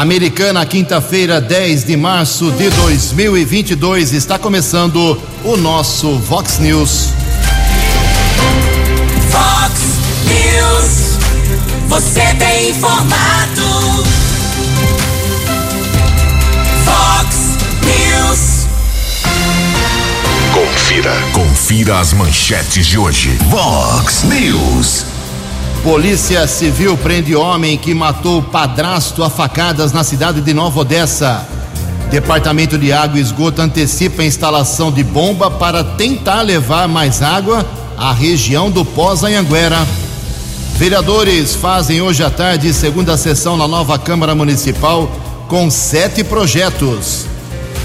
Americana, quinta-feira, 10 de março de 2022, está começando o nosso Vox News. Vox News, você tem informado. Vox News. Confira, confira as manchetes de hoje. Vox News. Polícia Civil prende homem que matou padrasto a facadas na cidade de Nova Odessa. Departamento de Água e Esgoto antecipa a instalação de bomba para tentar levar mais água à região do Pós-Anhanguera. Vereadores fazem hoje à tarde segunda sessão na nova Câmara Municipal com sete projetos.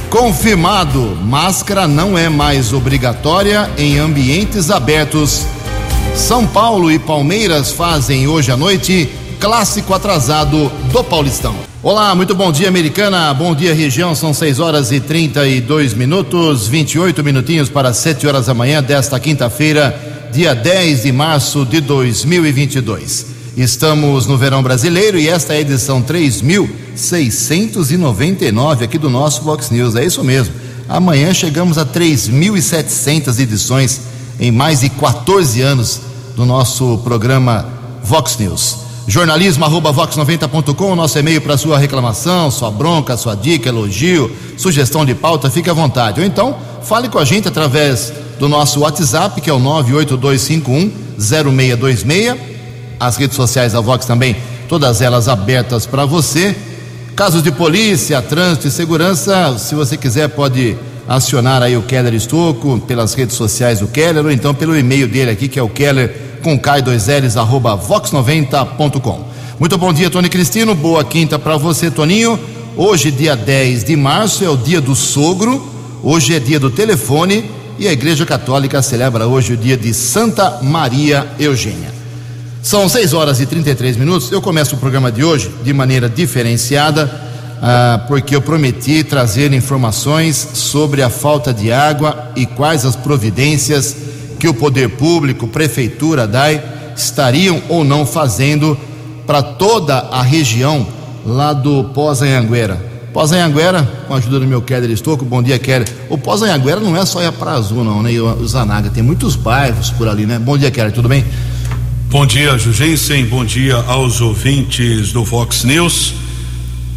Confirmado, máscara não é mais obrigatória em ambientes abertos. São Paulo e Palmeiras fazem hoje à noite clássico atrasado do Paulistão. Olá, muito bom dia, Americana. Bom dia, região. São 6 horas e 32 minutos, 28 minutinhos para 7 horas da manhã desta quinta-feira, dia 10 de março de 2022. Estamos no verão brasileiro e esta é a edição 3699 aqui do nosso Vox News. É isso mesmo. Amanhã chegamos a 3.700 edições em mais de 14 anos do nosso programa Vox News. Jornalismo arroba vox90.com, nosso e-mail para sua reclamação, sua bronca, sua dica, elogio, sugestão de pauta, fique à vontade. Ou então, fale com a gente através do nosso WhatsApp, que é o 982510626. As redes sociais da Vox também, todas elas abertas para você. Casos de polícia, trânsito e segurança, se você quiser, pode acionar aí o Keller Estocco pelas redes sociais do Keller ou então pelo e-mail dele aqui que é o Keller com cai 2 L's arroba vox90.com. Muito bom dia, Tony Cristino. Boa quinta para você, Toninho. Hoje, dia 10 de março, é o dia do sogro. Hoje é dia do telefone e a Igreja Católica celebra hoje o dia de Santa Maria Eugênia. São 6 horas e 33 minutos. Eu começo o programa de hoje de maneira diferenciada ah, porque eu prometi trazer informações sobre a falta de água e quais as providências que o poder público, prefeitura, DAI, estariam ou não fazendo para toda a região lá do Pós-Anhanguera. Pós-Anhanguera, com a ajuda do meu Keller Estouco, bom dia, Keller. O Pós-Anhanguera não é só ir para Azul, não, né? O Zanaga, tem muitos bairros por ali, né? Bom dia, Keller, tudo bem? Bom dia, Jugensen, bom dia aos ouvintes do Vox News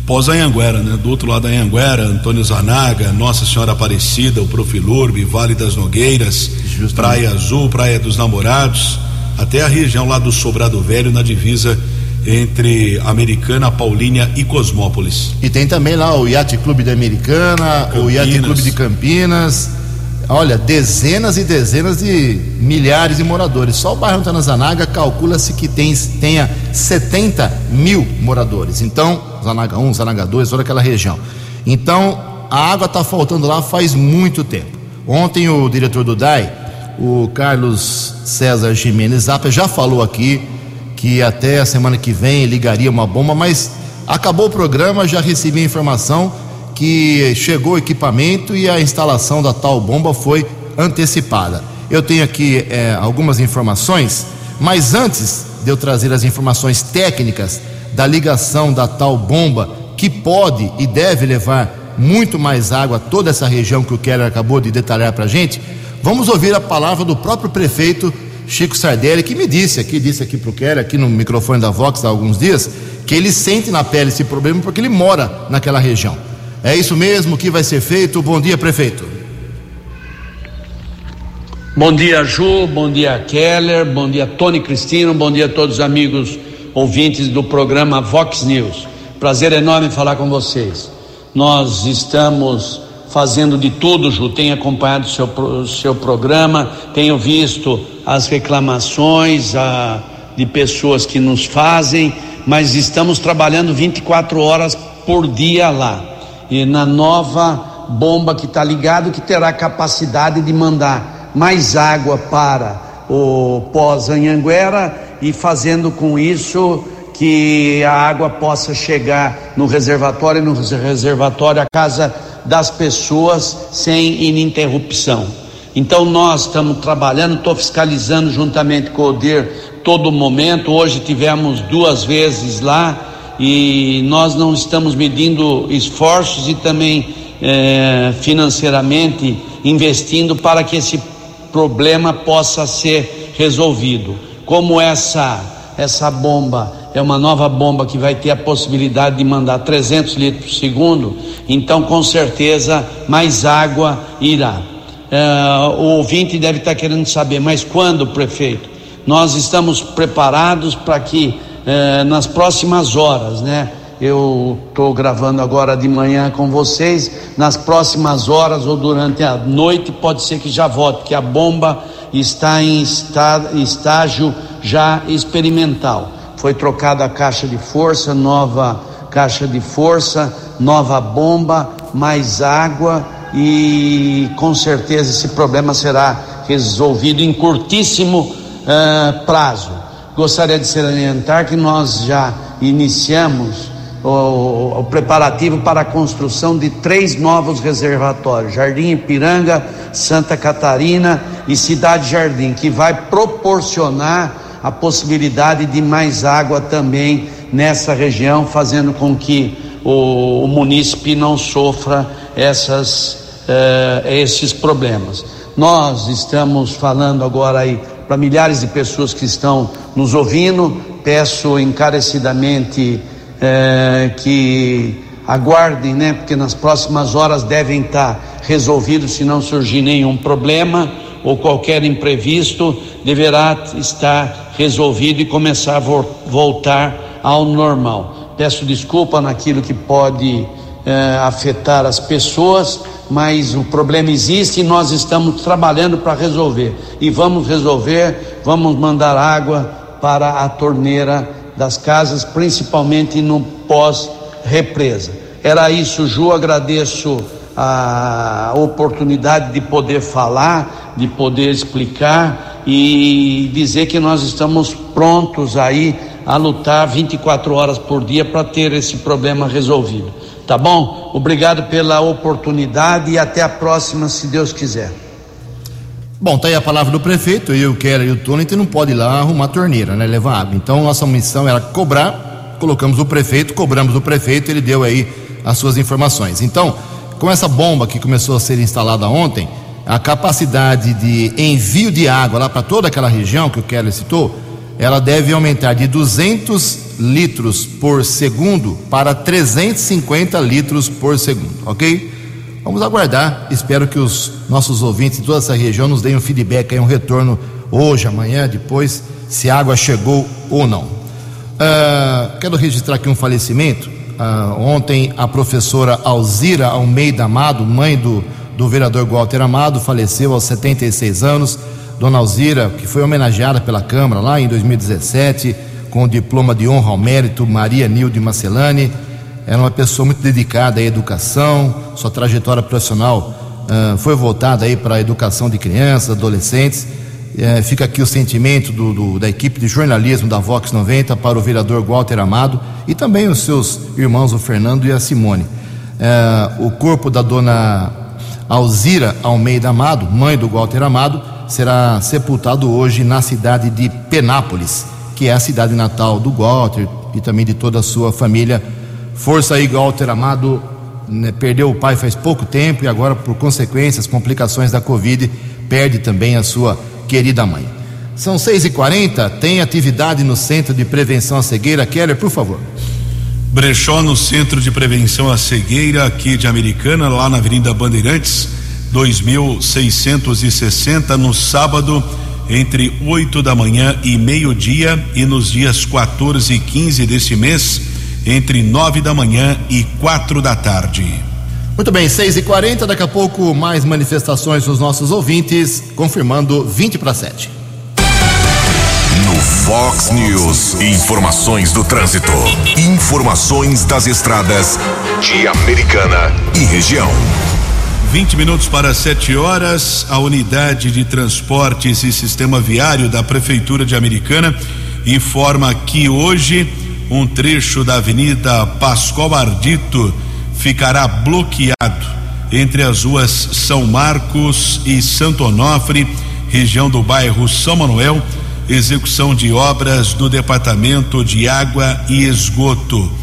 pós-Anhanguera, né? Do outro lado da Anhanguera, Antônio Zanaga, Nossa Senhora Aparecida, o Profilurbe, Vale das Nogueiras, Justamente. Praia Azul, Praia dos Namorados, até a região lá do Sobrado Velho, na divisa entre Americana, Paulínia e Cosmópolis. E tem também lá o Yacht Clube da Americana, Campinas. o Yacht Clube de Campinas. Olha, dezenas e dezenas de milhares de moradores. Só o bairro Tanazanaga calcula-se que tem, tenha 70 mil moradores. Então, Zanaga 1, Zanaga 2, toda aquela região. Então, a água está faltando lá faz muito tempo. Ontem o diretor do DAI, o Carlos César Jimenez Zappa, já falou aqui que até a semana que vem ligaria uma bomba, mas acabou o programa, já recebi a informação que chegou o equipamento e a instalação da tal bomba foi antecipada. Eu tenho aqui é, algumas informações, mas antes de eu trazer as informações técnicas da ligação da tal bomba, que pode e deve levar muito mais água a toda essa região que o Keller acabou de detalhar para a gente, vamos ouvir a palavra do próprio prefeito Chico Sardelli, que me disse aqui, disse aqui para o Keller, aqui no microfone da Vox há alguns dias, que ele sente na pele esse problema porque ele mora naquela região. É isso mesmo que vai ser feito. Bom dia, prefeito. Bom dia, Ju. Bom dia, Keller. Bom dia, Tony Cristino. Bom dia a todos os amigos ouvintes do programa Vox News. Prazer enorme falar com vocês. Nós estamos fazendo de tudo, Ju. Tenho acompanhado o seu, seu programa, tenho visto as reclamações a, de pessoas que nos fazem, mas estamos trabalhando 24 horas por dia lá e na nova bomba que está ligado, que terá capacidade de mandar mais água para o pós-Anhanguera e fazendo com isso que a água possa chegar no reservatório, no reservatório, a casa das pessoas sem ininterrupção. Então nós estamos trabalhando, estou fiscalizando juntamente com o ODER todo momento. Hoje tivemos duas vezes lá e nós não estamos medindo esforços e também é, financeiramente investindo para que esse problema possa ser resolvido. Como essa essa bomba é uma nova bomba que vai ter a possibilidade de mandar 300 litros por segundo, então com certeza mais água irá. É, o ouvinte deve estar querendo saber, mas quando, prefeito? Nós estamos preparados para que é, nas próximas horas, né? Eu estou gravando agora de manhã com vocês. Nas próximas horas ou durante a noite, pode ser que já volte, porque a bomba está em estágio já experimental. Foi trocada a caixa de força, nova caixa de força, nova bomba, mais água e com certeza esse problema será resolvido em curtíssimo uh, prazo. Gostaria de salientar que nós já iniciamos o, o, preparativo para a construção de três novos reservatórios: Jardim Ipiranga, Santa Catarina e Cidade Jardim, que vai proporcionar a possibilidade de mais água também nessa região, fazendo com que o, o munícipe não sofra essas, eh, esses problemas. Nós estamos falando agora aí para milhares de pessoas que estão nos ouvindo, peço encarecidamente é, que aguardem, né? Porque nas próximas horas devem estar resolvidos se não surgir nenhum problema ou qualquer imprevisto, deverá estar resolvido e começar a voltar ao normal. Peço desculpa naquilo que pode é, afetar as pessoas, mas o problema existe e nós estamos trabalhando para resolver. E vamos resolver, vamos mandar água para a torneira das casas, principalmente no pós-represa. Era isso, Ju, agradeço a oportunidade de poder falar, de poder explicar e dizer que nós estamos prontos aí a lutar 24 horas por dia para ter esse problema resolvido. Tá bom? Obrigado pela oportunidade e até a próxima, se Deus quiser. Bom, tá aí a palavra do prefeito, eu, o Keller e o Tony, não pode ir lá arrumar a torneira, né? Levar água. Então, nossa missão era cobrar, colocamos o prefeito, cobramos o prefeito, ele deu aí as suas informações. Então, com essa bomba que começou a ser instalada ontem, a capacidade de envio de água lá para toda aquela região que o Keller citou, ela deve aumentar de 200 litros por segundo para 350 litros por segundo, ok? Vamos aguardar. Espero que os nossos ouvintes de toda essa região nos deem um feedback, aí, um retorno hoje, amanhã, depois, se a água chegou ou não. Uh, quero registrar aqui um falecimento. Uh, ontem, a professora Alzira Almeida Amado, mãe do, do vereador Walter Amado, faleceu aos 76 anos. Dona Alzira, que foi homenageada pela Câmara lá em 2017, com o diploma de honra ao mérito Maria Nilde Marcelani era uma pessoa muito dedicada à educação, sua trajetória profissional uh, foi voltada aí para a educação de crianças, adolescentes. Uh, fica aqui o sentimento do, do, da equipe de jornalismo da Vox 90 para o vereador Walter Amado e também os seus irmãos, o Fernando e a Simone. Uh, o corpo da dona Alzira Almeida Amado, mãe do Walter Amado, será sepultado hoje na cidade de Penápolis, que é a cidade natal do Walter e também de toda a sua família Força aí, Walter Amado, né, perdeu o pai faz pouco tempo e agora, por consequências, complicações da Covid, perde também a sua querida mãe. São 6h40, tem atividade no Centro de Prevenção à Cegueira. Keller, por favor. Brechó no Centro de Prevenção à Cegueira, aqui de Americana, lá na Avenida Bandeirantes, 2660, no sábado, entre 8 da manhã e meio-dia, e nos dias 14 e 15 deste mês entre nove da manhã e quatro da tarde. Muito bem, seis e quarenta, daqui a pouco mais manifestações dos nossos ouvintes, confirmando 20 para sete. No Fox News, informações do trânsito, informações das estradas de Americana e região. 20 minutos para 7 horas, a unidade de transportes e sistema viário da Prefeitura de Americana informa que hoje um trecho da Avenida Pascoal Ardito ficará bloqueado entre as ruas São Marcos e Santo Onofre, região do bairro São Manuel, execução de obras do Departamento de Água e Esgoto.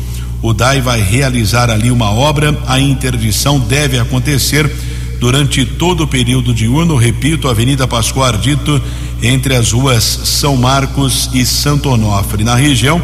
O DAI vai realizar ali uma obra. A interdição deve acontecer durante todo o período diurno, repito, Avenida Pascoal Ardito, entre as ruas São Marcos e Santo Onofre. Na região,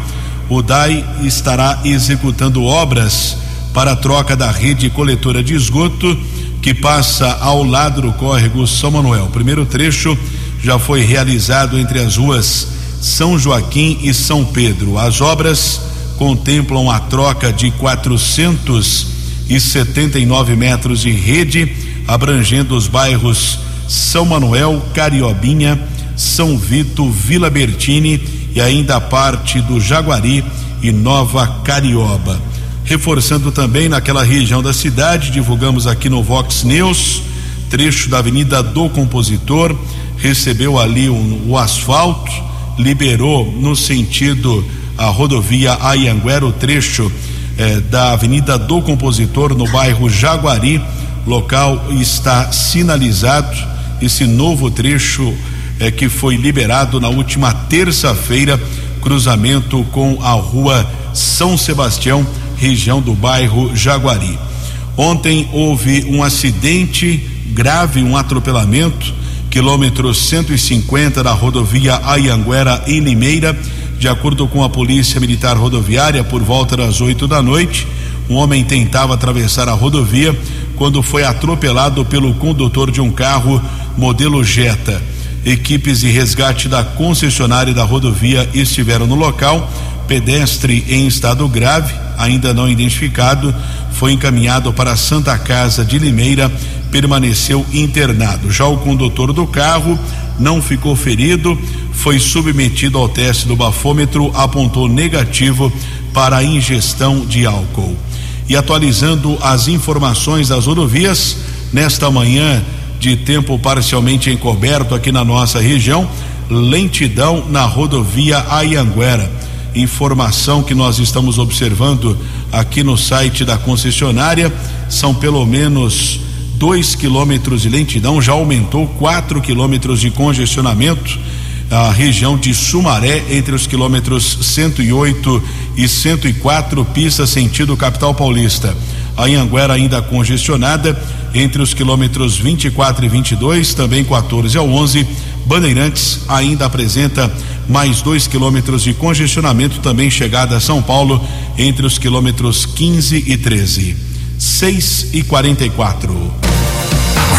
o DAI estará executando obras para a troca da rede coletora de esgoto que passa ao lado do córrego São Manuel. O primeiro trecho já foi realizado entre as ruas São Joaquim e São Pedro. As obras contemplam a troca de 479 metros de rede, abrangendo os bairros São Manuel, Cariobinha, São Vito, Vila Bertini e ainda a parte do Jaguari e Nova Carioba. Reforçando também naquela região da cidade, divulgamos aqui no Vox News, trecho da Avenida do Compositor, recebeu ali um, o asfalto, liberou no sentido a rodovia Ayanguera, o trecho eh, da Avenida do Compositor, no bairro Jaguari. Local está sinalizado esse novo trecho eh, que foi liberado na última terça-feira, cruzamento com a rua São Sebastião região do bairro Jaguari. Ontem houve um acidente grave, um atropelamento, quilômetro 150 da rodovia Ayanguera em Limeira. De acordo com a Polícia Militar Rodoviária, por volta das 8 da noite, um homem tentava atravessar a rodovia quando foi atropelado pelo condutor de um carro modelo Jetta. Equipes de resgate da concessionária da rodovia estiveram no local. Pedestre em estado grave ainda não identificado, foi encaminhado para a Santa Casa de Limeira, permaneceu internado. Já o condutor do carro não ficou ferido, foi submetido ao teste do bafômetro, apontou negativo para a ingestão de álcool. E atualizando as informações das rodovias, nesta manhã de tempo parcialmente encoberto aqui na nossa região, lentidão na rodovia Ayanguera informação que nós estamos observando aqui no site da concessionária são pelo menos dois quilômetros de lentidão, já aumentou quatro quilômetros de congestionamento. A região de Sumaré, entre os quilômetros 108 e 104, pista sentido capital paulista. A Anhanguera ainda congestionada, entre os quilômetros 24 e 22, também 14 ao 11. Bandeirantes ainda apresenta mais dois quilômetros de congestionamento, também chegada a São Paulo, entre os quilômetros 15 e 13. 6 e 44.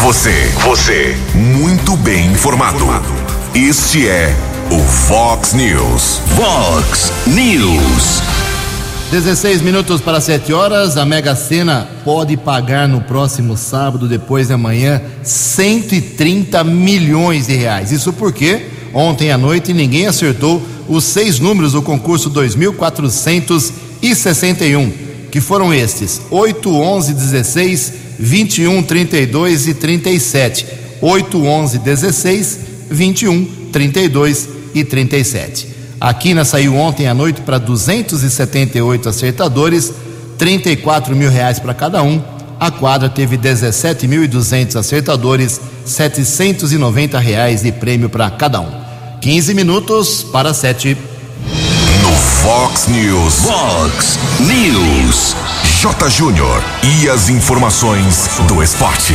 Você, você, muito bem informado. Este é o Fox News. Fox News. 16 minutos para 7 horas. A Mega Sena pode pagar no próximo sábado, depois de amanhã, 130 milhões de reais. Isso porque ontem à noite ninguém acertou os seis números do concurso 2461, que foram estes: 8, 11, 16, 21, 32 e 37. 8, 11, 16, 21, 32 e 37. A quina saiu ontem à noite para 278 acertadores, 34 mil reais para cada um. A quadra teve 17.200 acertadores, 790 reais de prêmio para cada um. 15 minutos para 7. No Fox News. Fox News. J. Júnior. E as informações do esporte.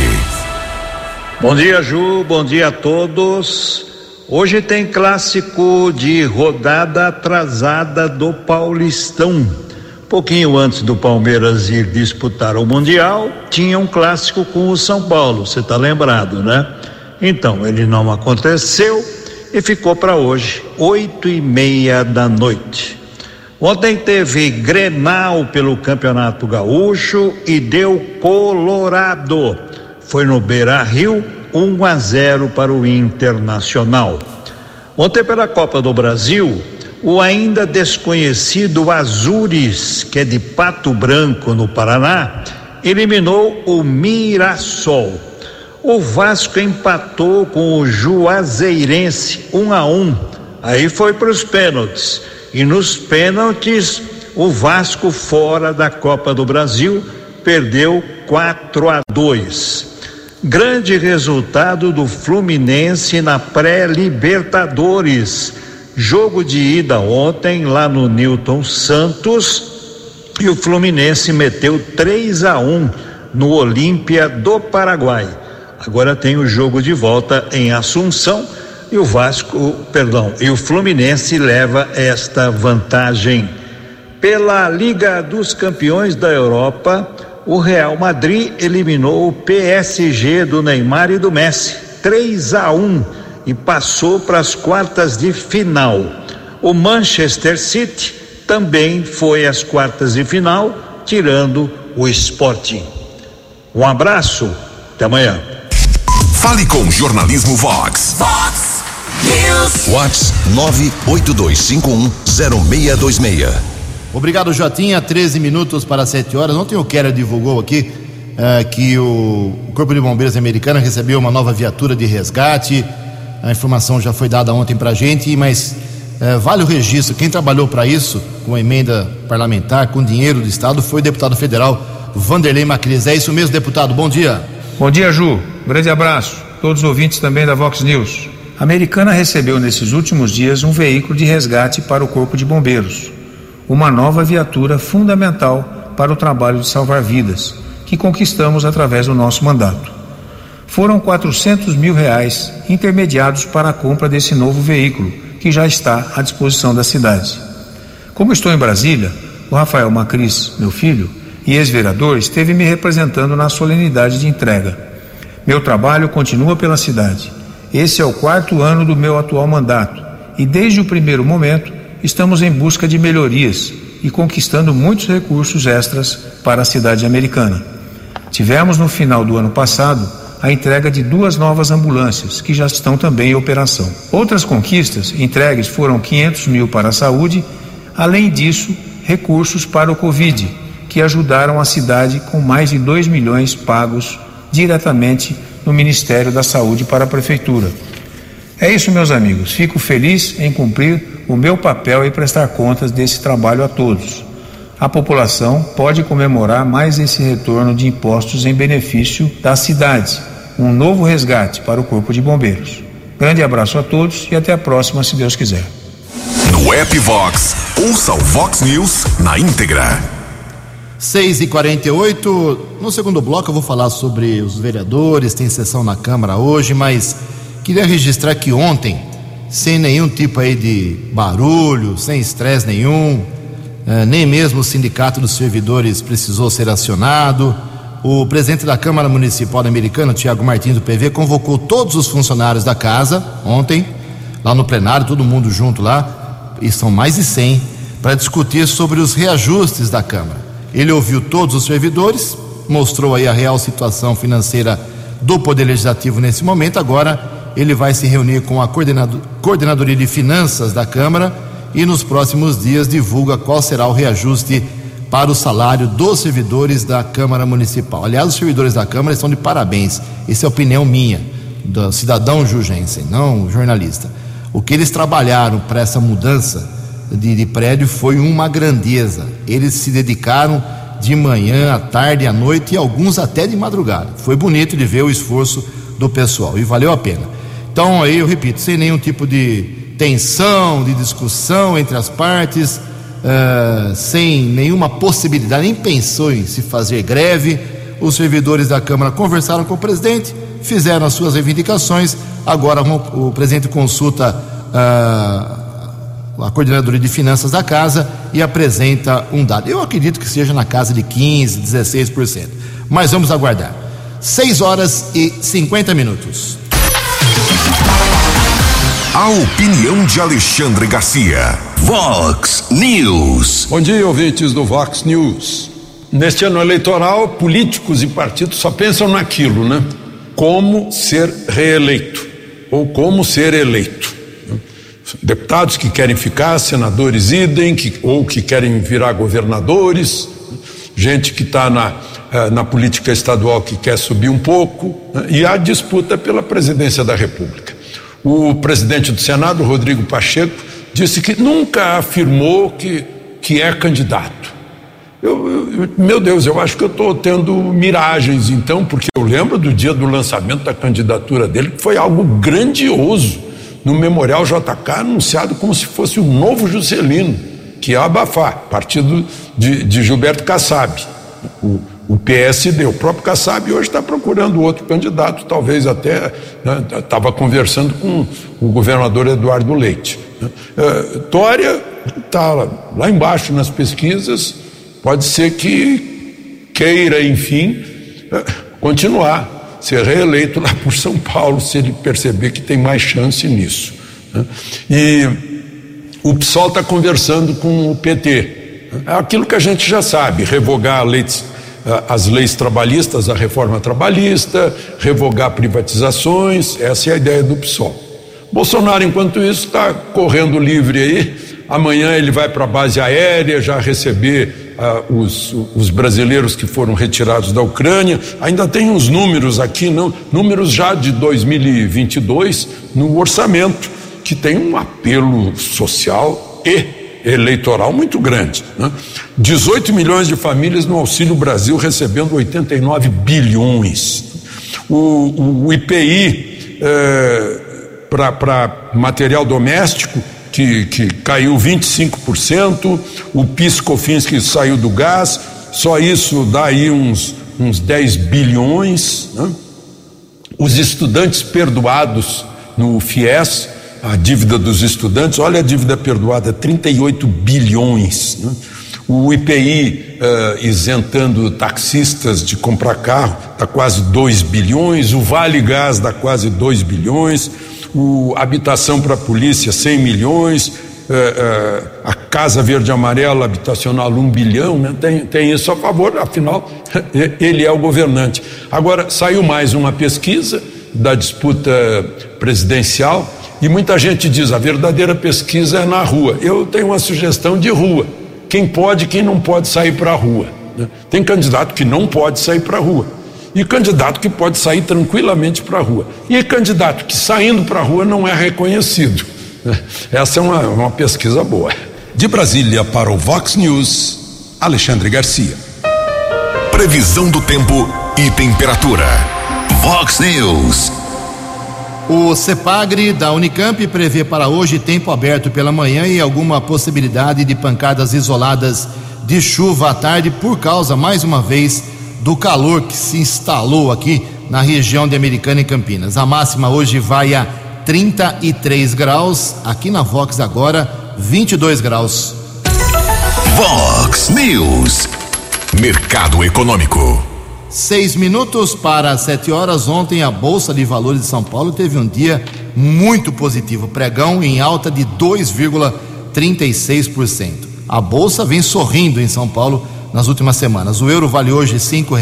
Bom dia, Ju. Bom dia a todos. Hoje tem clássico de rodada atrasada do Paulistão. Pouquinho antes do Palmeiras ir disputar o Mundial, tinha um clássico com o São Paulo, você está lembrado, né? Então, ele não aconteceu e ficou para hoje, oito e meia da noite. Ontem teve Grenal pelo Campeonato Gaúcho e deu Colorado. Foi no Beira Rio, 1 a 0 para o Internacional. Ontem pela Copa do Brasil, o ainda desconhecido Azures, que é de Pato Branco, no Paraná, eliminou o Mirassol. O Vasco empatou com o Juazeirense um a um. Aí foi para os pênaltis. E nos pênaltis, o Vasco fora da Copa do Brasil perdeu 4 a 2. Grande resultado do Fluminense na pré-Libertadores. Jogo de ida ontem lá no Newton Santos. e o Fluminense meteu 3 a 1 no Olímpia do Paraguai. Agora tem o jogo de volta em Assunção e o Vasco, perdão, e o Fluminense leva esta vantagem. Pela Liga dos Campeões da Europa, o Real Madrid eliminou o PSG do Neymar e do Messi, 3 a 1 e passou para as quartas de final. O Manchester City também foi às quartas de final, tirando o Sporting. Um abraço, até amanhã. Fale com o Jornalismo Vox. Vox News. Vox 982510626. Obrigado, Jotinha. 13 minutos para 7 horas. Ontem o Keller divulgou aqui eh, que o, o Corpo de Bombeiros americano recebeu uma nova viatura de resgate. A informação já foi dada ontem para a gente, mas eh, vale o registro. Quem trabalhou para isso, com emenda parlamentar, com dinheiro do Estado, foi o deputado federal Vanderlei Macris. É isso mesmo, deputado. Bom dia. Bom dia, Ju. Grande abraço. Todos os ouvintes também da Vox News. A americana recebeu nesses últimos dias um veículo de resgate para o Corpo de Bombeiros. Uma nova viatura fundamental para o trabalho de salvar vidas, que conquistamos através do nosso mandato. Foram 400 mil reais intermediados para a compra desse novo veículo, que já está à disposição da cidade. Como estou em Brasília, o Rafael Macris, meu filho, e ex-vereador, esteve me representando na solenidade de entrega. Meu trabalho continua pela cidade. Esse é o quarto ano do meu atual mandato e, desde o primeiro momento, estamos em busca de melhorias e conquistando muitos recursos extras para a cidade americana. Tivemos no final do ano passado a entrega de duas novas ambulâncias, que já estão também em operação. Outras conquistas entregues foram 500 mil para a saúde, além disso, recursos para o Covid, que ajudaram a cidade com mais de 2 milhões pagos diretamente no Ministério da Saúde para a Prefeitura. É isso, meus amigos. Fico feliz em cumprir o meu papel e prestar contas desse trabalho a todos. A população pode comemorar mais esse retorno de impostos em benefício da cidade, um novo resgate para o Corpo de Bombeiros. Grande abraço a todos e até a próxima, se Deus quiser. No app Vox, ouça o Vox News na íntegra. 6 e 48 No segundo bloco eu vou falar sobre os vereadores, tem sessão na Câmara hoje, mas queria registrar que ontem, sem nenhum tipo aí de barulho, sem estresse nenhum, eh, nem mesmo o sindicato dos servidores precisou ser acionado. O presidente da Câmara Municipal Americana, Tiago Martins do PV, convocou todos os funcionários da casa ontem, lá no plenário, todo mundo junto lá, e são mais de 100, para discutir sobre os reajustes da Câmara. Ele ouviu todos os servidores, mostrou aí a real situação financeira do Poder Legislativo nesse momento. Agora ele vai se reunir com a coordenado- Coordenadoria de Finanças da Câmara e nos próximos dias divulga qual será o reajuste para o salário dos servidores da Câmara Municipal. Aliás, os servidores da Câmara estão de parabéns. Essa é a opinião minha, do cidadão Jugensen, não jornalista. O que eles trabalharam para essa mudança de, de prédio foi uma grandeza. Eles se dedicaram de manhã, à tarde, à noite e alguns até de madrugada. Foi bonito de ver o esforço do pessoal e valeu a pena. Então, aí eu repito, sem nenhum tipo de tensão, de discussão entre as partes, eh, sem nenhuma possibilidade, nem pensou em se fazer greve. Os servidores da Câmara conversaram com o presidente, fizeram as suas reivindicações. Agora o, presidente consulta ah, a coordenadoria de finanças da casa e apresenta um dado. Eu acredito que seja na casa de 15, 16%. Mas vamos aguardar. 6 horas e 50 minutos. A opinião de Alexandre Garcia. Vox News. Bom dia, ouvintes do Vox News. Neste ano eleitoral, políticos e partidos só pensam naquilo, né? Como ser reeleito ou como ser eleito. Deputados que querem ficar, senadores idem, que, ou que querem virar governadores, gente que está na, eh, na política estadual que quer subir um pouco, né? e há disputa pela presidência da República. O presidente do Senado, Rodrigo Pacheco, disse que nunca afirmou que, que é candidato. Eu, eu- meu Deus, eu acho que eu estou tendo miragens, então, porque eu lembro do dia do lançamento da candidatura dele, que foi algo grandioso no Memorial JK, anunciado como se fosse o novo Juscelino. que é abafar, partido de, de Gilberto Kassab, o, o PSD. O próprio Kassab hoje está procurando outro candidato, talvez até estava né, conversando com o governador Eduardo Leite. Né. Uh, Dória está lá, embaixo nas pesquisas, pode ser que queira, enfim, uh, continuar, ser reeleito lá por São Paulo, se ele perceber que tem mais chance nisso. Né. E o PSOL está conversando com o PT. É aquilo que a gente já sabe: revogar leis, as leis trabalhistas, a reforma trabalhista, revogar privatizações, essa é a ideia do PSOL. Bolsonaro, enquanto isso, está correndo livre aí. Amanhã ele vai para a base aérea já receber uh, os, os, brasileiros que foram retirados da Ucrânia. Ainda tem uns números aqui, não, números já de 2022 no orçamento que tem um apelo social e eleitoral muito grande. Né? 18 milhões de famílias no Auxílio Brasil recebendo 89 bilhões. O, o IPI é, para material doméstico que, que caiu 25%, o PIS/COFINS que saiu do gás, só isso dá aí uns, uns 10 bilhões. Né? Os estudantes perdoados no FIES a dívida dos estudantes, olha a dívida perdoada, 38 bilhões. Né? O IPI uh, eh, isentando taxistas de comprar carro dá quase 2 bilhões, o Vale Gás dá quase 2 bilhões, o Habitação para a Polícia 100 milhões, uh, uh, a Casa Verde Amarela Habitacional 1 bilhão, né? tem, tem isso a favor, afinal, ele é o governante. Agora, saiu mais uma pesquisa da disputa presidencial e muita gente diz: a verdadeira pesquisa é na rua. Eu tenho uma sugestão de rua. Quem pode, quem não pode sair para a rua. Né? Tem candidato que não pode sair para a rua. E candidato que pode sair tranquilamente para a rua. E candidato que saindo para a rua não é reconhecido. Né? Essa é uma, uma pesquisa boa. De Brasília para o Vox News, Alexandre Garcia. Previsão do tempo e temperatura. Vox News. O CEPAGRE da Unicamp prevê para hoje tempo aberto pela manhã e alguma possibilidade de pancadas isoladas de chuva à tarde por causa, mais uma vez, do calor que se instalou aqui na região de Americana e Campinas. A máxima hoje vai a 33 graus, aqui na Vox agora 22 graus. Vox News. Mercado Econômico. Seis minutos para sete horas. Ontem a Bolsa de Valores de São Paulo teve um dia muito positivo. Pregão em alta de 2,36%. A Bolsa vem sorrindo em São Paulo nas últimas semanas. O euro vale hoje cinco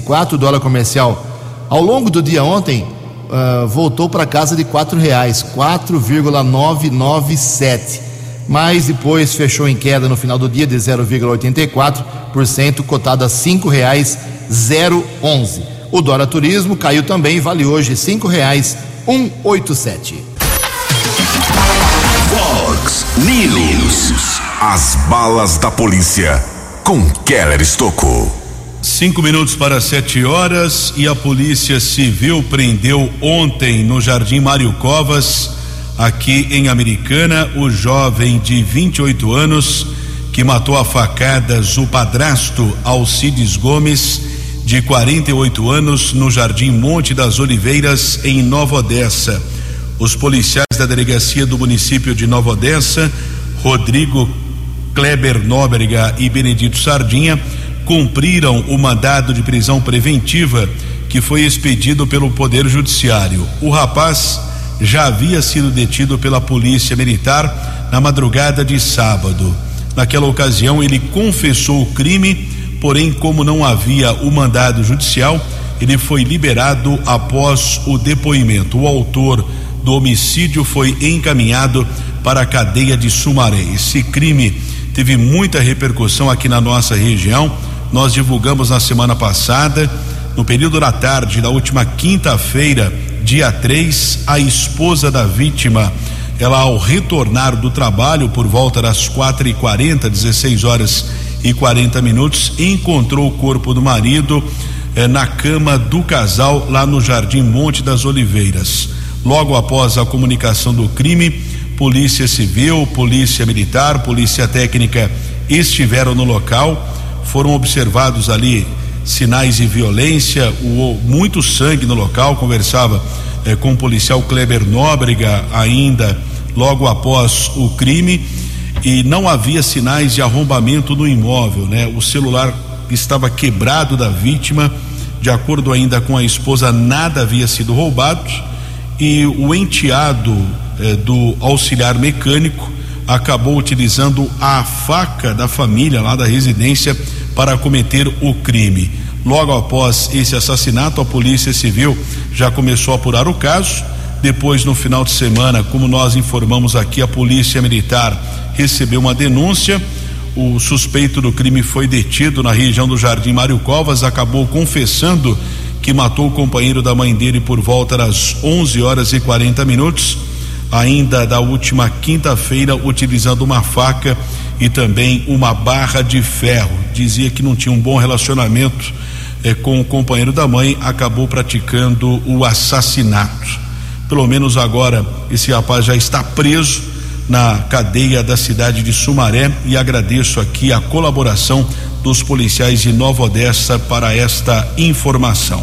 quatro. O dólar comercial ao longo do dia ontem uh, voltou para casa de reais, 4,997 mas depois fechou em queda no final do dia de 0,84%, cotado a cinco reais zero onze. O Dólar Turismo caiu também, vale hoje cinco reais um oito sete. Fox News. As balas da polícia com Keller Estocou. Cinco minutos para sete horas e a Polícia Civil prendeu ontem no Jardim Mário Covas aqui em Americana, o jovem de 28 anos que matou a facadas o padrasto Alcides Gomes, de 48 anos, no Jardim Monte das Oliveiras, em Nova Odessa. Os policiais da delegacia do município de Nova Odessa, Rodrigo Kleber Nóbrega e Benedito Sardinha, cumpriram o mandado de prisão preventiva que foi expedido pelo Poder Judiciário. O rapaz já havia sido detido pela polícia militar na madrugada de sábado. Naquela ocasião, ele confessou o crime, porém, como não havia o mandado judicial, ele foi liberado após o depoimento. O autor do homicídio foi encaminhado para a cadeia de Sumaré. Esse crime teve muita repercussão aqui na nossa região. Nós divulgamos na semana passada, no período da tarde da última quinta-feira, dia 3, a esposa da vítima, ela ao retornar do trabalho por volta das quatro e quarenta, 16 horas e 40 minutos, encontrou o corpo do marido eh, na cama do casal lá no Jardim Monte das Oliveiras. Logo após a comunicação do crime, Polícia Civil, Polícia Militar, Polícia Técnica estiveram no local. Foram observados ali sinais de violência, o, muito sangue no local. Conversava eh, com o policial Kleber Nóbrega ainda logo após o crime e não havia sinais de arrombamento no imóvel, né? O celular estava quebrado da vítima, de acordo ainda com a esposa, nada havia sido roubado e o enteado eh, do auxiliar mecânico acabou utilizando a faca da família lá da residência para cometer o crime. Logo após esse assassinato, a Polícia Civil já começou a apurar o caso. Depois, no final de semana, como nós informamos aqui, a Polícia Militar recebeu uma denúncia. O suspeito do crime foi detido na região do Jardim Mário Covas, acabou confessando que matou o companheiro da mãe dele por volta das 11 horas e 40 minutos, ainda da última quinta-feira, utilizando uma faca e também uma barra de ferro. Dizia que não tinha um bom relacionamento eh, com o companheiro da mãe, acabou praticando o assassinato. Pelo menos agora esse rapaz já está preso na cadeia da cidade de Sumaré e agradeço aqui a colaboração dos policiais de Nova Odessa para esta informação.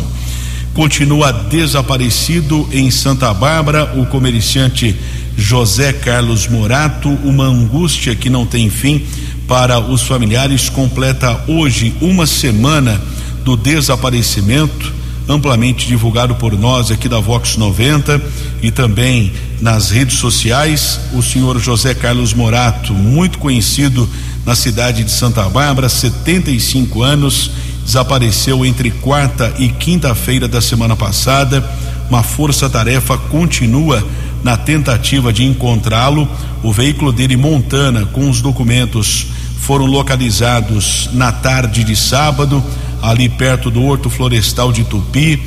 Continua desaparecido em Santa Bárbara o comerciante José Carlos Morato, uma angústia que não tem fim para os familiares, completa hoje uma semana do desaparecimento amplamente divulgado por nós aqui da Vox 90 e também nas redes sociais. O senhor José Carlos Morato, muito conhecido na cidade de Santa Bárbara, 75 anos, desapareceu entre quarta e quinta-feira da semana passada. Uma força-tarefa continua na tentativa de encontrá-lo. O veículo dele, Montana, com os documentos, foram localizados na tarde de sábado ali perto do Horto Florestal de Tupi,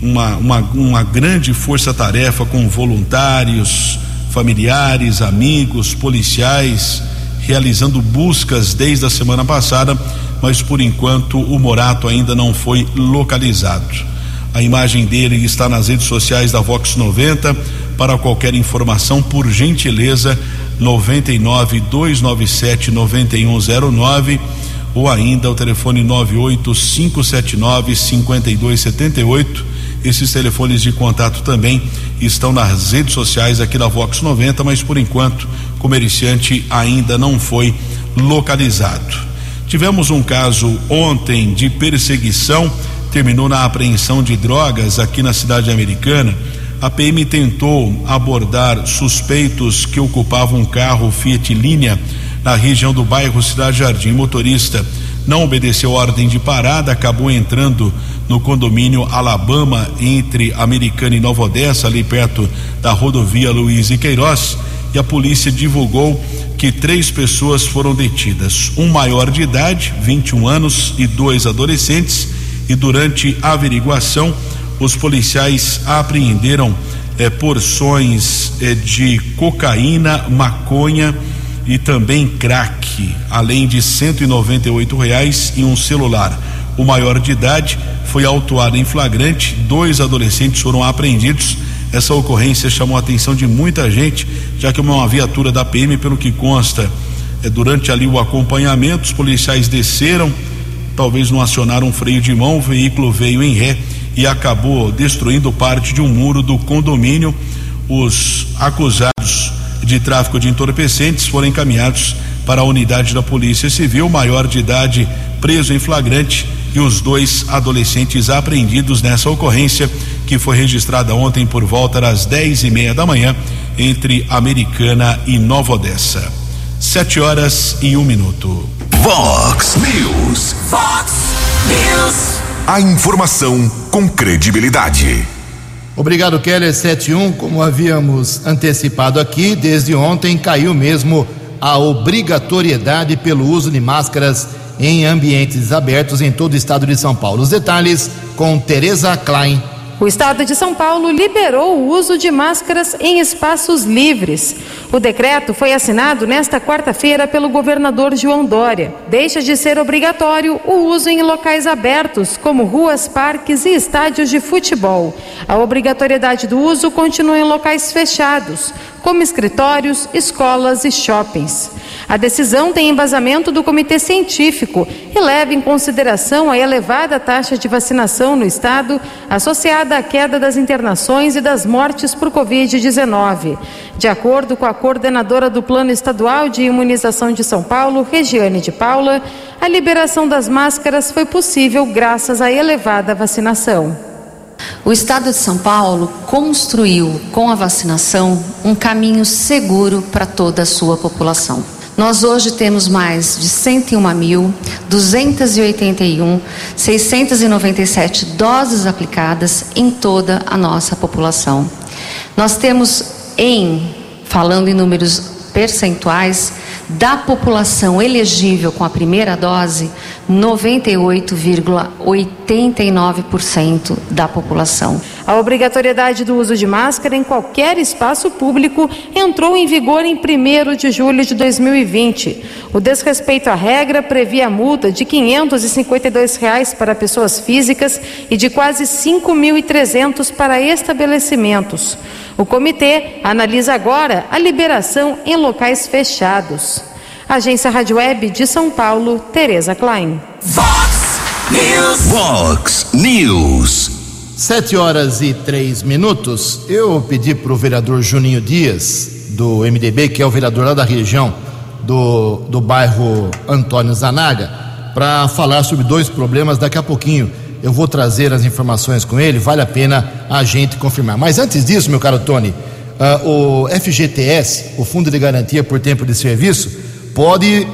uma, uma, uma grande força-tarefa com voluntários, familiares, amigos, policiais, realizando buscas desde a semana passada, mas por enquanto o Morato ainda não foi localizado. A imagem dele está nas redes sociais da Vox 90. Para qualquer informação, por gentileza, 99 297 9109 ou ainda o telefone 98579 5278. Esses telefones de contato também estão nas redes sociais aqui da Vox 90, mas por enquanto o comerciante ainda não foi localizado. Tivemos um caso ontem de perseguição, terminou na apreensão de drogas aqui na cidade americana. A PM tentou abordar suspeitos que ocupavam um carro Fiat Linea na região do bairro Cidade Jardim. O motorista não obedeceu ordem de parada, acabou entrando no condomínio Alabama entre Americana e Nova Odessa, ali perto da rodovia Luiz e Queiroz, e a polícia divulgou que três pessoas foram detidas: um maior de idade, 21 anos, e dois adolescentes. E durante a averiguação, os policiais apreenderam eh, porções eh, de cocaína, maconha e também crack, além de 198 reais e um celular. O maior de idade foi autuado em flagrante, dois adolescentes foram apreendidos. Essa ocorrência chamou a atenção de muita gente, já que uma viatura da PM, pelo que consta, é, durante ali o acompanhamento, os policiais desceram, talvez não acionaram um freio de mão, o veículo veio em ré e acabou destruindo parte de um muro do condomínio. Os acusados de tráfico de entorpecentes foram encaminhados para a unidade da Polícia Civil, maior de idade preso em flagrante e os dois adolescentes apreendidos nessa ocorrência que foi registrada ontem por volta das dez e meia da manhã entre Americana e Nova Odessa. Sete horas e um minuto. Vox News. Fox News. A informação com credibilidade. Obrigado, Keller 71. Como havíamos antecipado aqui, desde ontem caiu mesmo a obrigatoriedade pelo uso de máscaras em ambientes abertos em todo o estado de São Paulo. Os detalhes com Tereza Klein. O estado de São Paulo liberou o uso de máscaras em espaços livres. O decreto foi assinado nesta quarta-feira pelo governador João Dória. Deixa de ser obrigatório o uso em locais abertos, como ruas, parques e estádios de futebol. A obrigatoriedade do uso continua em locais fechados, como escritórios, escolas e shoppings. A decisão tem embasamento do Comitê Científico e leva em consideração a elevada taxa de vacinação no estado associada à queda das internações e das mortes por Covid-19. De acordo com a coordenadora do Plano Estadual de Imunização de São Paulo, Regiane de Paula, a liberação das máscaras foi possível graças à elevada vacinação. O Estado de São Paulo construiu, com a vacinação, um caminho seguro para toda a sua população. Nós hoje temos mais de 101.281.697 doses aplicadas em toda a nossa população. Nós temos em, falando em números percentuais, da população elegível com a primeira dose, 98,89% da população. A obrigatoriedade do uso de máscara em qualquer espaço público entrou em vigor em 1 de julho de 2020. O desrespeito à regra previa multa de 552 reais para pessoas físicas e de quase R$ 5.300 para estabelecimentos. O comitê analisa agora a liberação em locais fechados. Agência Rádio Web de São Paulo, Tereza Klein. Vox News. Vox News. Sete horas e três minutos. Eu pedi para o vereador Juninho Dias, do MDB, que é o vereador lá da região do, do bairro Antônio Zanaga, para falar sobre dois problemas daqui a pouquinho eu vou trazer as informações com ele, vale a pena a gente confirmar. Mas antes disso, meu caro Tony, uh, o FGTS, o Fundo de Garantia por Tempo de Serviço, pode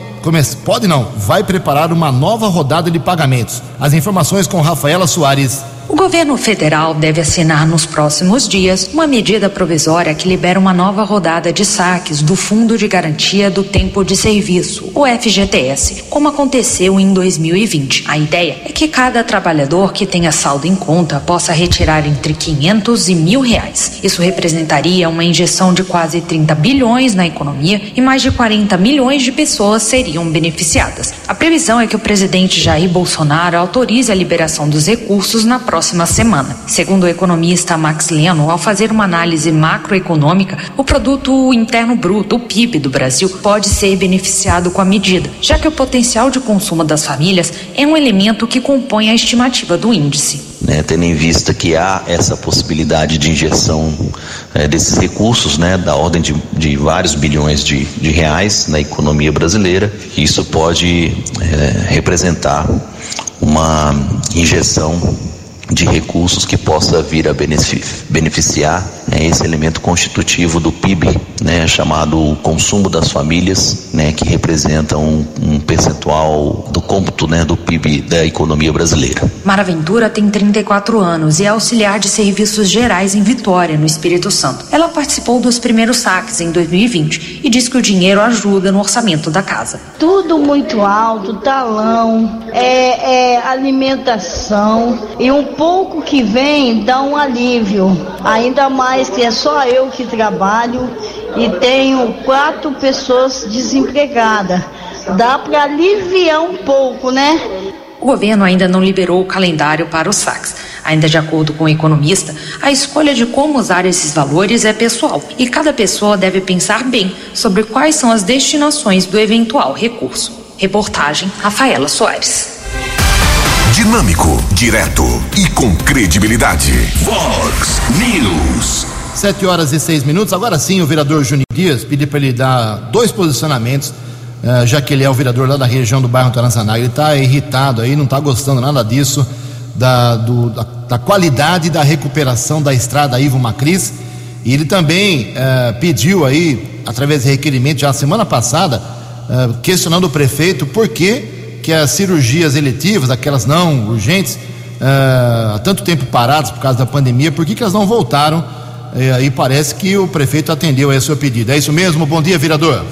pode não, vai preparar uma nova rodada de pagamentos. As informações com Rafaela Soares. O governo federal deve assinar nos próximos dias uma medida provisória que libera uma nova rodada de saques do Fundo de Garantia do Tempo de Serviço, o FGTS, como aconteceu em 2020. A ideia é que cada trabalhador que tenha saldo em conta possa retirar entre 500 e mil reais. Isso representaria uma injeção de quase 30 bilhões na economia e mais de 40 milhões de pessoas seriam beneficiadas. A previsão é que o presidente Jair Bolsonaro autorize a liberação dos recursos na próxima próxima semana. Segundo o economista Max Leno, ao fazer uma análise macroeconômica, o produto interno bruto, o PIB do Brasil, pode ser beneficiado com a medida, já que o potencial de consumo das famílias é um elemento que compõe a estimativa do índice. Né, tendo em vista que há essa possibilidade de injeção é, desses recursos, né, da ordem de, de vários bilhões de, de, reais na economia brasileira, isso pode é, representar uma injeção de recursos que possa vir a beneficiar né, esse elemento constitutivo do PIB, né, chamado consumo das famílias, né, que representa um, um percentual do cômputo né, do PIB da economia brasileira. Mara Ventura tem 34 anos e é auxiliar de serviços gerais em Vitória, no Espírito Santo. Ela participou dos primeiros saques em 2020 e diz que o dinheiro ajuda no orçamento da casa. Tudo muito alto, talão, é, é alimentação e um pouco que vem dá um alívio. Ainda mais que é só eu que trabalho e tenho quatro pessoas desempregadas. Dá para aliviar um pouco, né? O governo ainda não liberou o calendário para os saques. Ainda de acordo com o economista, a escolha de como usar esses valores é pessoal e cada pessoa deve pensar bem sobre quais são as destinações do eventual recurso. Reportagem Rafaela Soares. Dinâmico, direto e com credibilidade. Vox News. Sete horas e seis minutos. Agora sim, o vereador Júnior Dias pediu para ele dar dois posicionamentos, uh, já que ele é o vereador lá da região do bairro Taranzanaga. Ele está irritado aí, não está gostando nada disso, da, do, da, da, qualidade da recuperação da estrada Ivo Macris. E ele também uh, pediu aí, através de requerimento, já na semana passada, uh, questionando o prefeito por que que as cirurgias eletivas, aquelas não urgentes, uh, há tanto tempo paradas por causa da pandemia, por que, que elas não voltaram? E parece que o prefeito atendeu a seu pedido. É isso mesmo? Bom dia, vereador.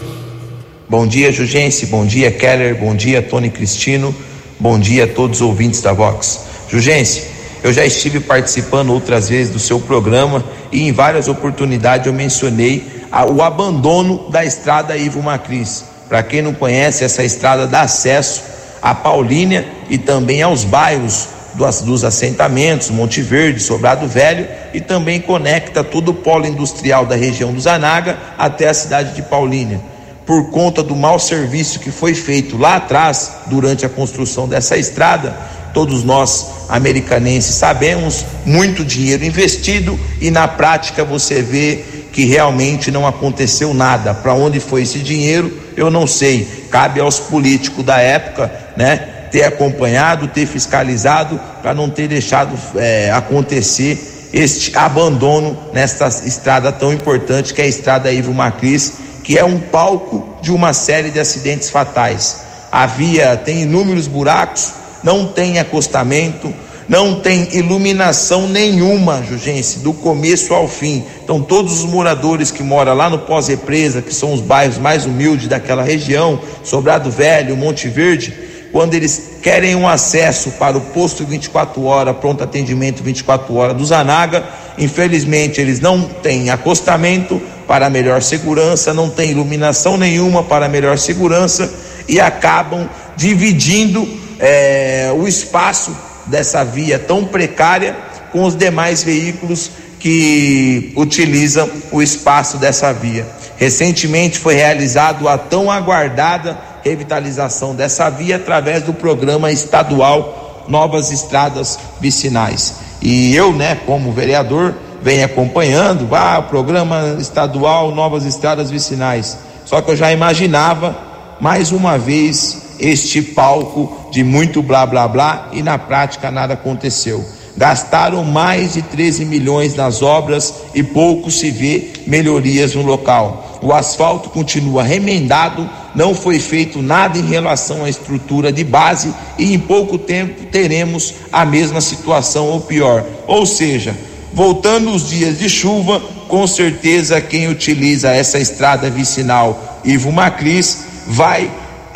Bom dia, Jugense. Bom dia, Keller. Bom dia, Tony Cristino. Bom dia a todos os ouvintes da Vox. Jugense, eu já estive participando outras vezes do seu programa e em várias oportunidades eu mencionei o abandono da estrada Ivo Macris. Para quem não conhece, essa estrada dá acesso a Paulínia e também aos bairros dos, assentamentos, Monte Verde, Sobrado Velho, e também conecta todo o polo industrial da região do Zanaga até a cidade de Paulínia. Por conta do mau serviço que foi feito lá atrás, durante a construção dessa estrada, todos nós americanenses sabemos, muito dinheiro investido e na prática você vê que realmente não aconteceu nada. Para onde foi esse dinheiro, eu não sei. Cabe aos políticos da época, né? ter acompanhado, ter fiscalizado, para não ter deixado é, acontecer este abandono nesta estrada tão importante que é a estrada Ivo Macris, que é um palco de uma série de acidentes fatais. A via tem inúmeros buracos, não tem acostamento, não tem iluminação nenhuma, Jugense, do começo ao fim. Então, todos os moradores que moram lá no pós-represa, que são os bairros mais humildes daquela região, Sobrado Velho, Monte Verde, quando eles querem um acesso para o posto 24 horas, pronto atendimento 24 horas do Zanaga, infelizmente eles não têm acostamento para melhor segurança, não tem iluminação nenhuma para melhor segurança e acabam dividindo é, o espaço dessa via tão precária com os demais veículos que utilizam o espaço dessa via. Recentemente foi realizado a tão aguardada revitalização dessa via através do programa estadual Novas Estradas Vicinais. E eu, né, como vereador, venho acompanhando, ah, o programa estadual Novas Estradas Vicinais. Só que eu já imaginava mais uma vez este palco de muito blá blá blá e na prática nada aconteceu. Gastaram mais de 13 milhões nas obras e pouco se vê melhorias no local. O asfalto continua remendado, não foi feito nada em relação à estrutura de base e em pouco tempo teremos a mesma situação ou pior. Ou seja, voltando os dias de chuva, com certeza quem utiliza essa estrada vicinal Ivo Macris vai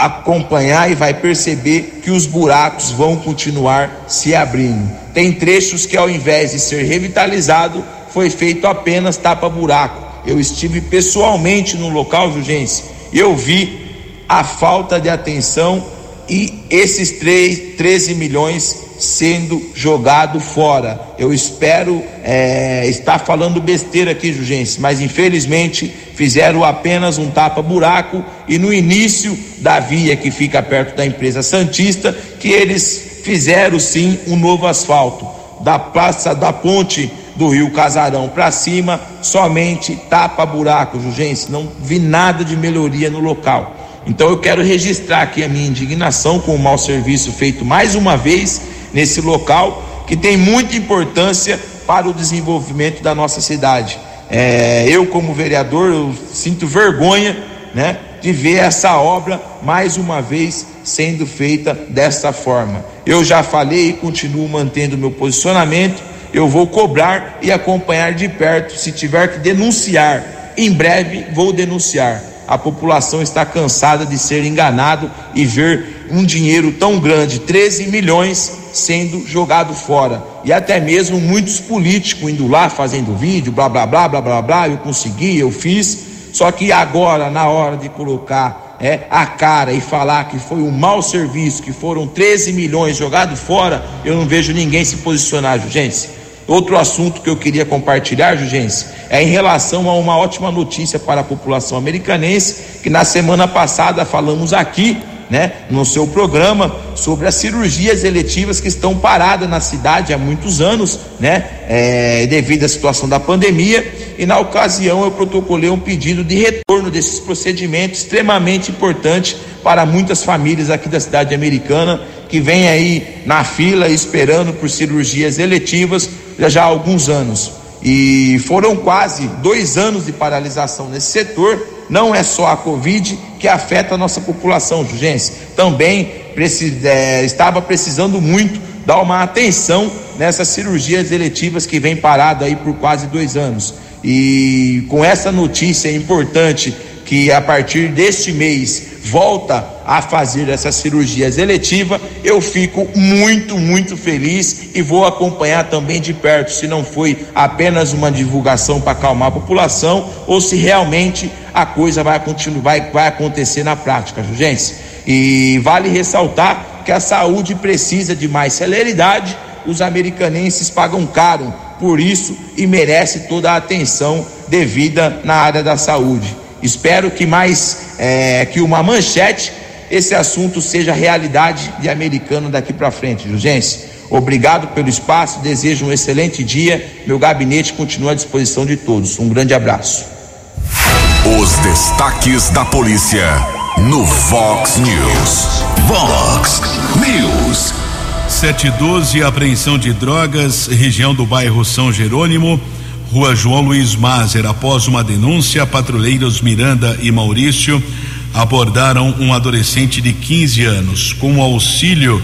acompanhar e vai perceber que os buracos vão continuar se abrindo. Tem trechos que, ao invés de ser revitalizado, foi feito apenas tapa-buraco. Eu estive pessoalmente no local, Jurgense, e eu vi a falta de atenção e esses 3, 13 milhões sendo jogado fora. Eu espero é, estar falando besteira aqui, Jugense, mas infelizmente fizeram apenas um tapa-buraco e no início da via que fica perto da empresa Santista, que eles fizeram sim um novo asfalto. Da praça da ponte do Rio Casarão para cima, somente tapa-buraco, Jugense. Não vi nada de melhoria no local. Então eu quero registrar aqui a minha indignação com o mau serviço feito mais uma vez nesse local, que tem muita importância para o desenvolvimento da nossa cidade. É, eu, como vereador, eu sinto vergonha né, de ver essa obra mais uma vez sendo feita dessa forma. Eu já falei e continuo mantendo meu posicionamento. Eu vou cobrar e acompanhar de perto. Se tiver que denunciar, em breve vou denunciar a população está cansada de ser enganado e ver um dinheiro tão grande, 13 milhões, sendo jogado fora. E até mesmo muitos políticos indo lá fazendo vídeo, blá blá blá blá blá blá, eu consegui, eu fiz. Só que agora, na hora de colocar é, a cara e falar que foi um mau serviço, que foram 13 milhões jogados fora, eu não vejo ninguém se posicionar, gente. Outro assunto que eu queria compartilhar, Jugência, é em relação a uma ótima notícia para a população americanense, que na semana passada falamos aqui, né, no seu programa, sobre as cirurgias eletivas que estão paradas na cidade há muitos anos, né, é, devido à situação da pandemia, e na ocasião eu protocolei um pedido de retorno desses procedimentos extremamente importante para muitas famílias aqui da cidade americana que vem aí na fila esperando por cirurgias eletivas já há alguns anos. E foram quase dois anos de paralisação nesse setor. Não é só a Covid que afeta a nossa população, Jurgense. Também é, estava precisando muito dar uma atenção nessas cirurgias eletivas que vem parada aí por quase dois anos. E com essa notícia importante que a partir deste mês volta a fazer essas cirurgias eletivas, eu fico muito, muito feliz e vou acompanhar também de perto se não foi apenas uma divulgação para acalmar a população ou se realmente a coisa vai, continuar, vai, vai acontecer na prática, gente. E vale ressaltar que a saúde precisa de mais celeridade, os americanenses pagam caro por isso e merece toda a atenção devida na área da saúde. Espero que mais é, que uma manchete esse assunto seja realidade de americano daqui para frente, Jurgense. Obrigado pelo espaço, desejo um excelente dia. Meu gabinete continua à disposição de todos. Um grande abraço. Os destaques da polícia no Vox News. Vox News. 712, apreensão de drogas, região do bairro São Jerônimo. Rua João Luiz Mazer, após uma denúncia, patrulheiros Miranda e Maurício abordaram um adolescente de 15 anos. Com o auxílio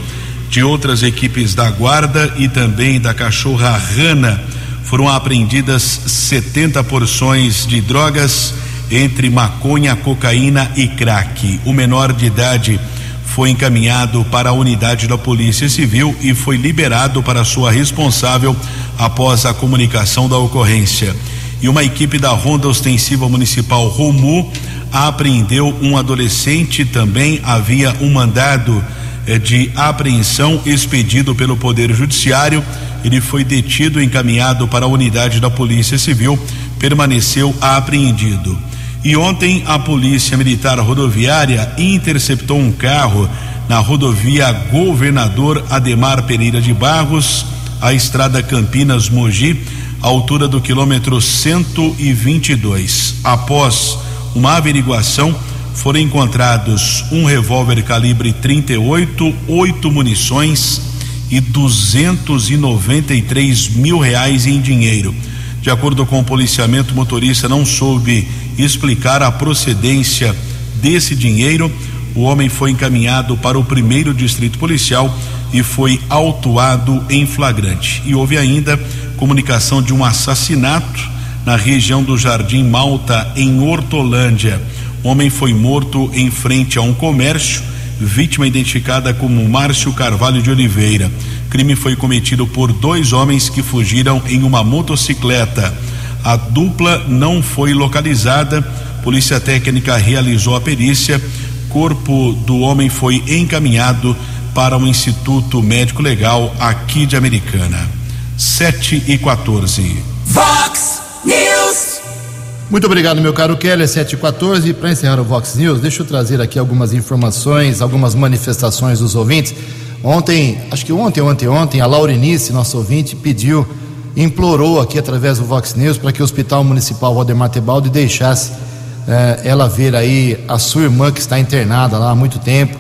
de outras equipes da Guarda e também da Cachorra Rana, foram apreendidas 70 porções de drogas entre maconha, cocaína e crack. O menor de idade foi encaminhado para a unidade da Polícia Civil e foi liberado para sua responsável após a comunicação da ocorrência. E uma equipe da Ronda Ostensiva Municipal Romu apreendeu um adolescente. Também havia um mandado eh, de apreensão expedido pelo Poder Judiciário. Ele foi detido, encaminhado para a unidade da Polícia Civil, permaneceu apreendido. E ontem a Polícia Militar Rodoviária interceptou um carro na rodovia Governador Ademar Pereira de Barros, a estrada Campinas Mogi, altura do quilômetro 122. Após uma averiguação, foram encontrados um revólver calibre 38, oito munições e 293 mil reais em dinheiro. De acordo com o policiamento, o motorista não soube explicar a procedência desse dinheiro. O homem foi encaminhado para o primeiro distrito policial e foi autuado em flagrante. E houve ainda comunicação de um assassinato na região do Jardim Malta, em Hortolândia. O homem foi morto em frente a um comércio, vítima identificada como Márcio Carvalho de Oliveira. Crime foi cometido por dois homens que fugiram em uma motocicleta. A dupla não foi localizada. Polícia Técnica realizou a perícia. Corpo do homem foi encaminhado para o Instituto Médico Legal aqui de Americana. 7 e 14. Vox News. Muito obrigado, meu caro Keller, 714. Para encerrar o Vox News, deixa eu trazer aqui algumas informações, algumas manifestações dos ouvintes. Ontem, acho que ontem ou anteontem, a Laurinice, nosso ouvinte, pediu, implorou aqui através do Vox News para que o Hospital Municipal Valdemar Tebaldi deixasse eh, ela ver aí a sua irmã que está internada lá há muito tempo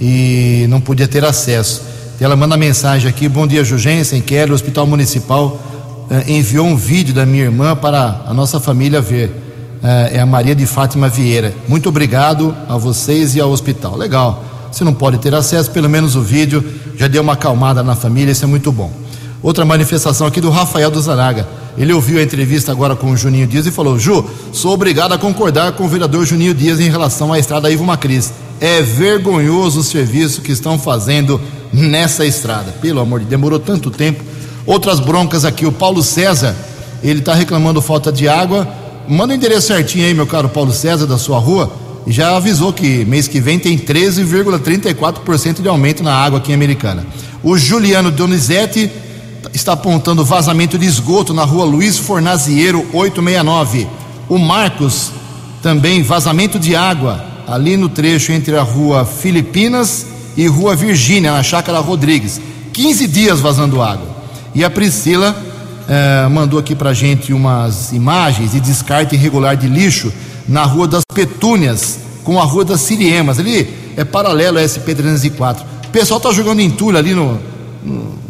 e não podia ter acesso. Ela manda mensagem aqui: Bom dia, Jugensen, quero. O Hospital Municipal eh, enviou um vídeo da minha irmã para a nossa família ver. Eh, é a Maria de Fátima Vieira. Muito obrigado a vocês e ao hospital. Legal. Se não pode ter acesso, pelo menos o vídeo já deu uma acalmada na família, isso é muito bom. Outra manifestação aqui do Rafael do Zaraga. Ele ouviu a entrevista agora com o Juninho Dias e falou: Ju, sou obrigado a concordar com o vereador Juninho Dias em relação à estrada Ivo Macris. É vergonhoso o serviço que estão fazendo nessa estrada. Pelo amor de Deus, demorou tanto tempo. Outras broncas aqui, o Paulo César, ele está reclamando falta de água. Manda o endereço certinho aí, meu caro Paulo César, da sua rua já avisou que mês que vem tem 13,34% de aumento na água aqui em Americana. O Juliano Donizete está apontando vazamento de esgoto na rua Luiz Fornaziero 869. O Marcos também vazamento de água ali no trecho entre a rua Filipinas e rua Virgínia, na Chácara Rodrigues. 15 dias vazando água. E a Priscila eh, mandou aqui pra gente umas imagens de descarte irregular de lixo na Rua das Petúnias com a Rua das Siriemas. Ali é paralelo a SP-304. O pessoal está jogando entulho ali no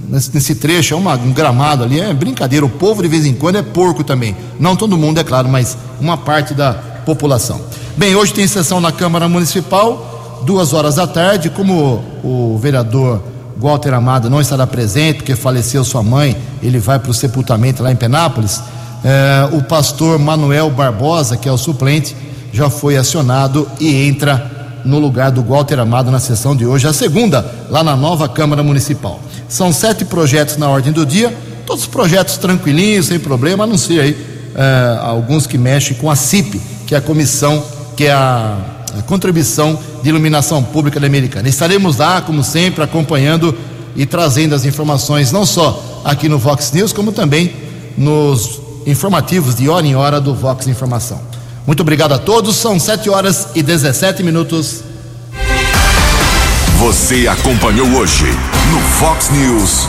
nesse, trecho, é uma, um gramado ali, é brincadeira. O povo de vez em quando é porco também. Não todo mundo, é claro, mas uma parte da população. Bem, hoje tem sessão na Câmara Municipal, duas horas da tarde. Como o vereador Walter Amado não estará presente, porque faleceu sua mãe, ele vai para o sepultamento lá em Penápolis. É, o pastor Manuel Barbosa, que é o suplente, já foi acionado e entra no lugar do Walter Amado na sessão de hoje, a segunda, lá na nova Câmara Municipal. São sete projetos na ordem do dia, todos os projetos tranquilinhos, sem problema, a não ser aí uh, alguns que mexem com a CIP, que é a comissão, que é a, a contribuição de iluminação pública da Americana. Estaremos lá, como sempre, acompanhando e trazendo as informações, não só aqui no Vox News, como também nos informativos de hora em hora do Vox Informação. Muito obrigado a todos, são 7 horas e 17 minutos. Você acompanhou hoje no Fox News.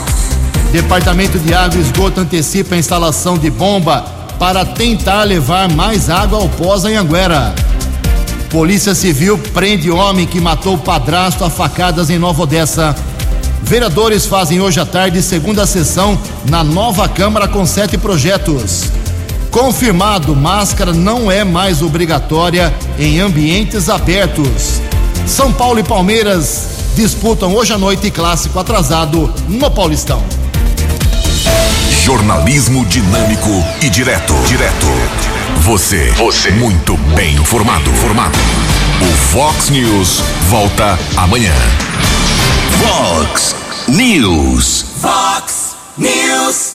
Departamento de Água e Esgoto antecipa a instalação de bomba para tentar levar mais água ao pós Anhanguera. Polícia Civil prende homem que matou padrasto a facadas em Nova Odessa. Vereadores fazem hoje à tarde segunda sessão na nova Câmara com sete projetos. Confirmado, máscara não é mais obrigatória em ambientes abertos. São Paulo e Palmeiras disputam hoje à noite clássico atrasado no Paulistão. Jornalismo dinâmico e direto. Direto. Você. Você. Muito bem informado. Formado. O Fox News volta amanhã. Fox News. Fox News.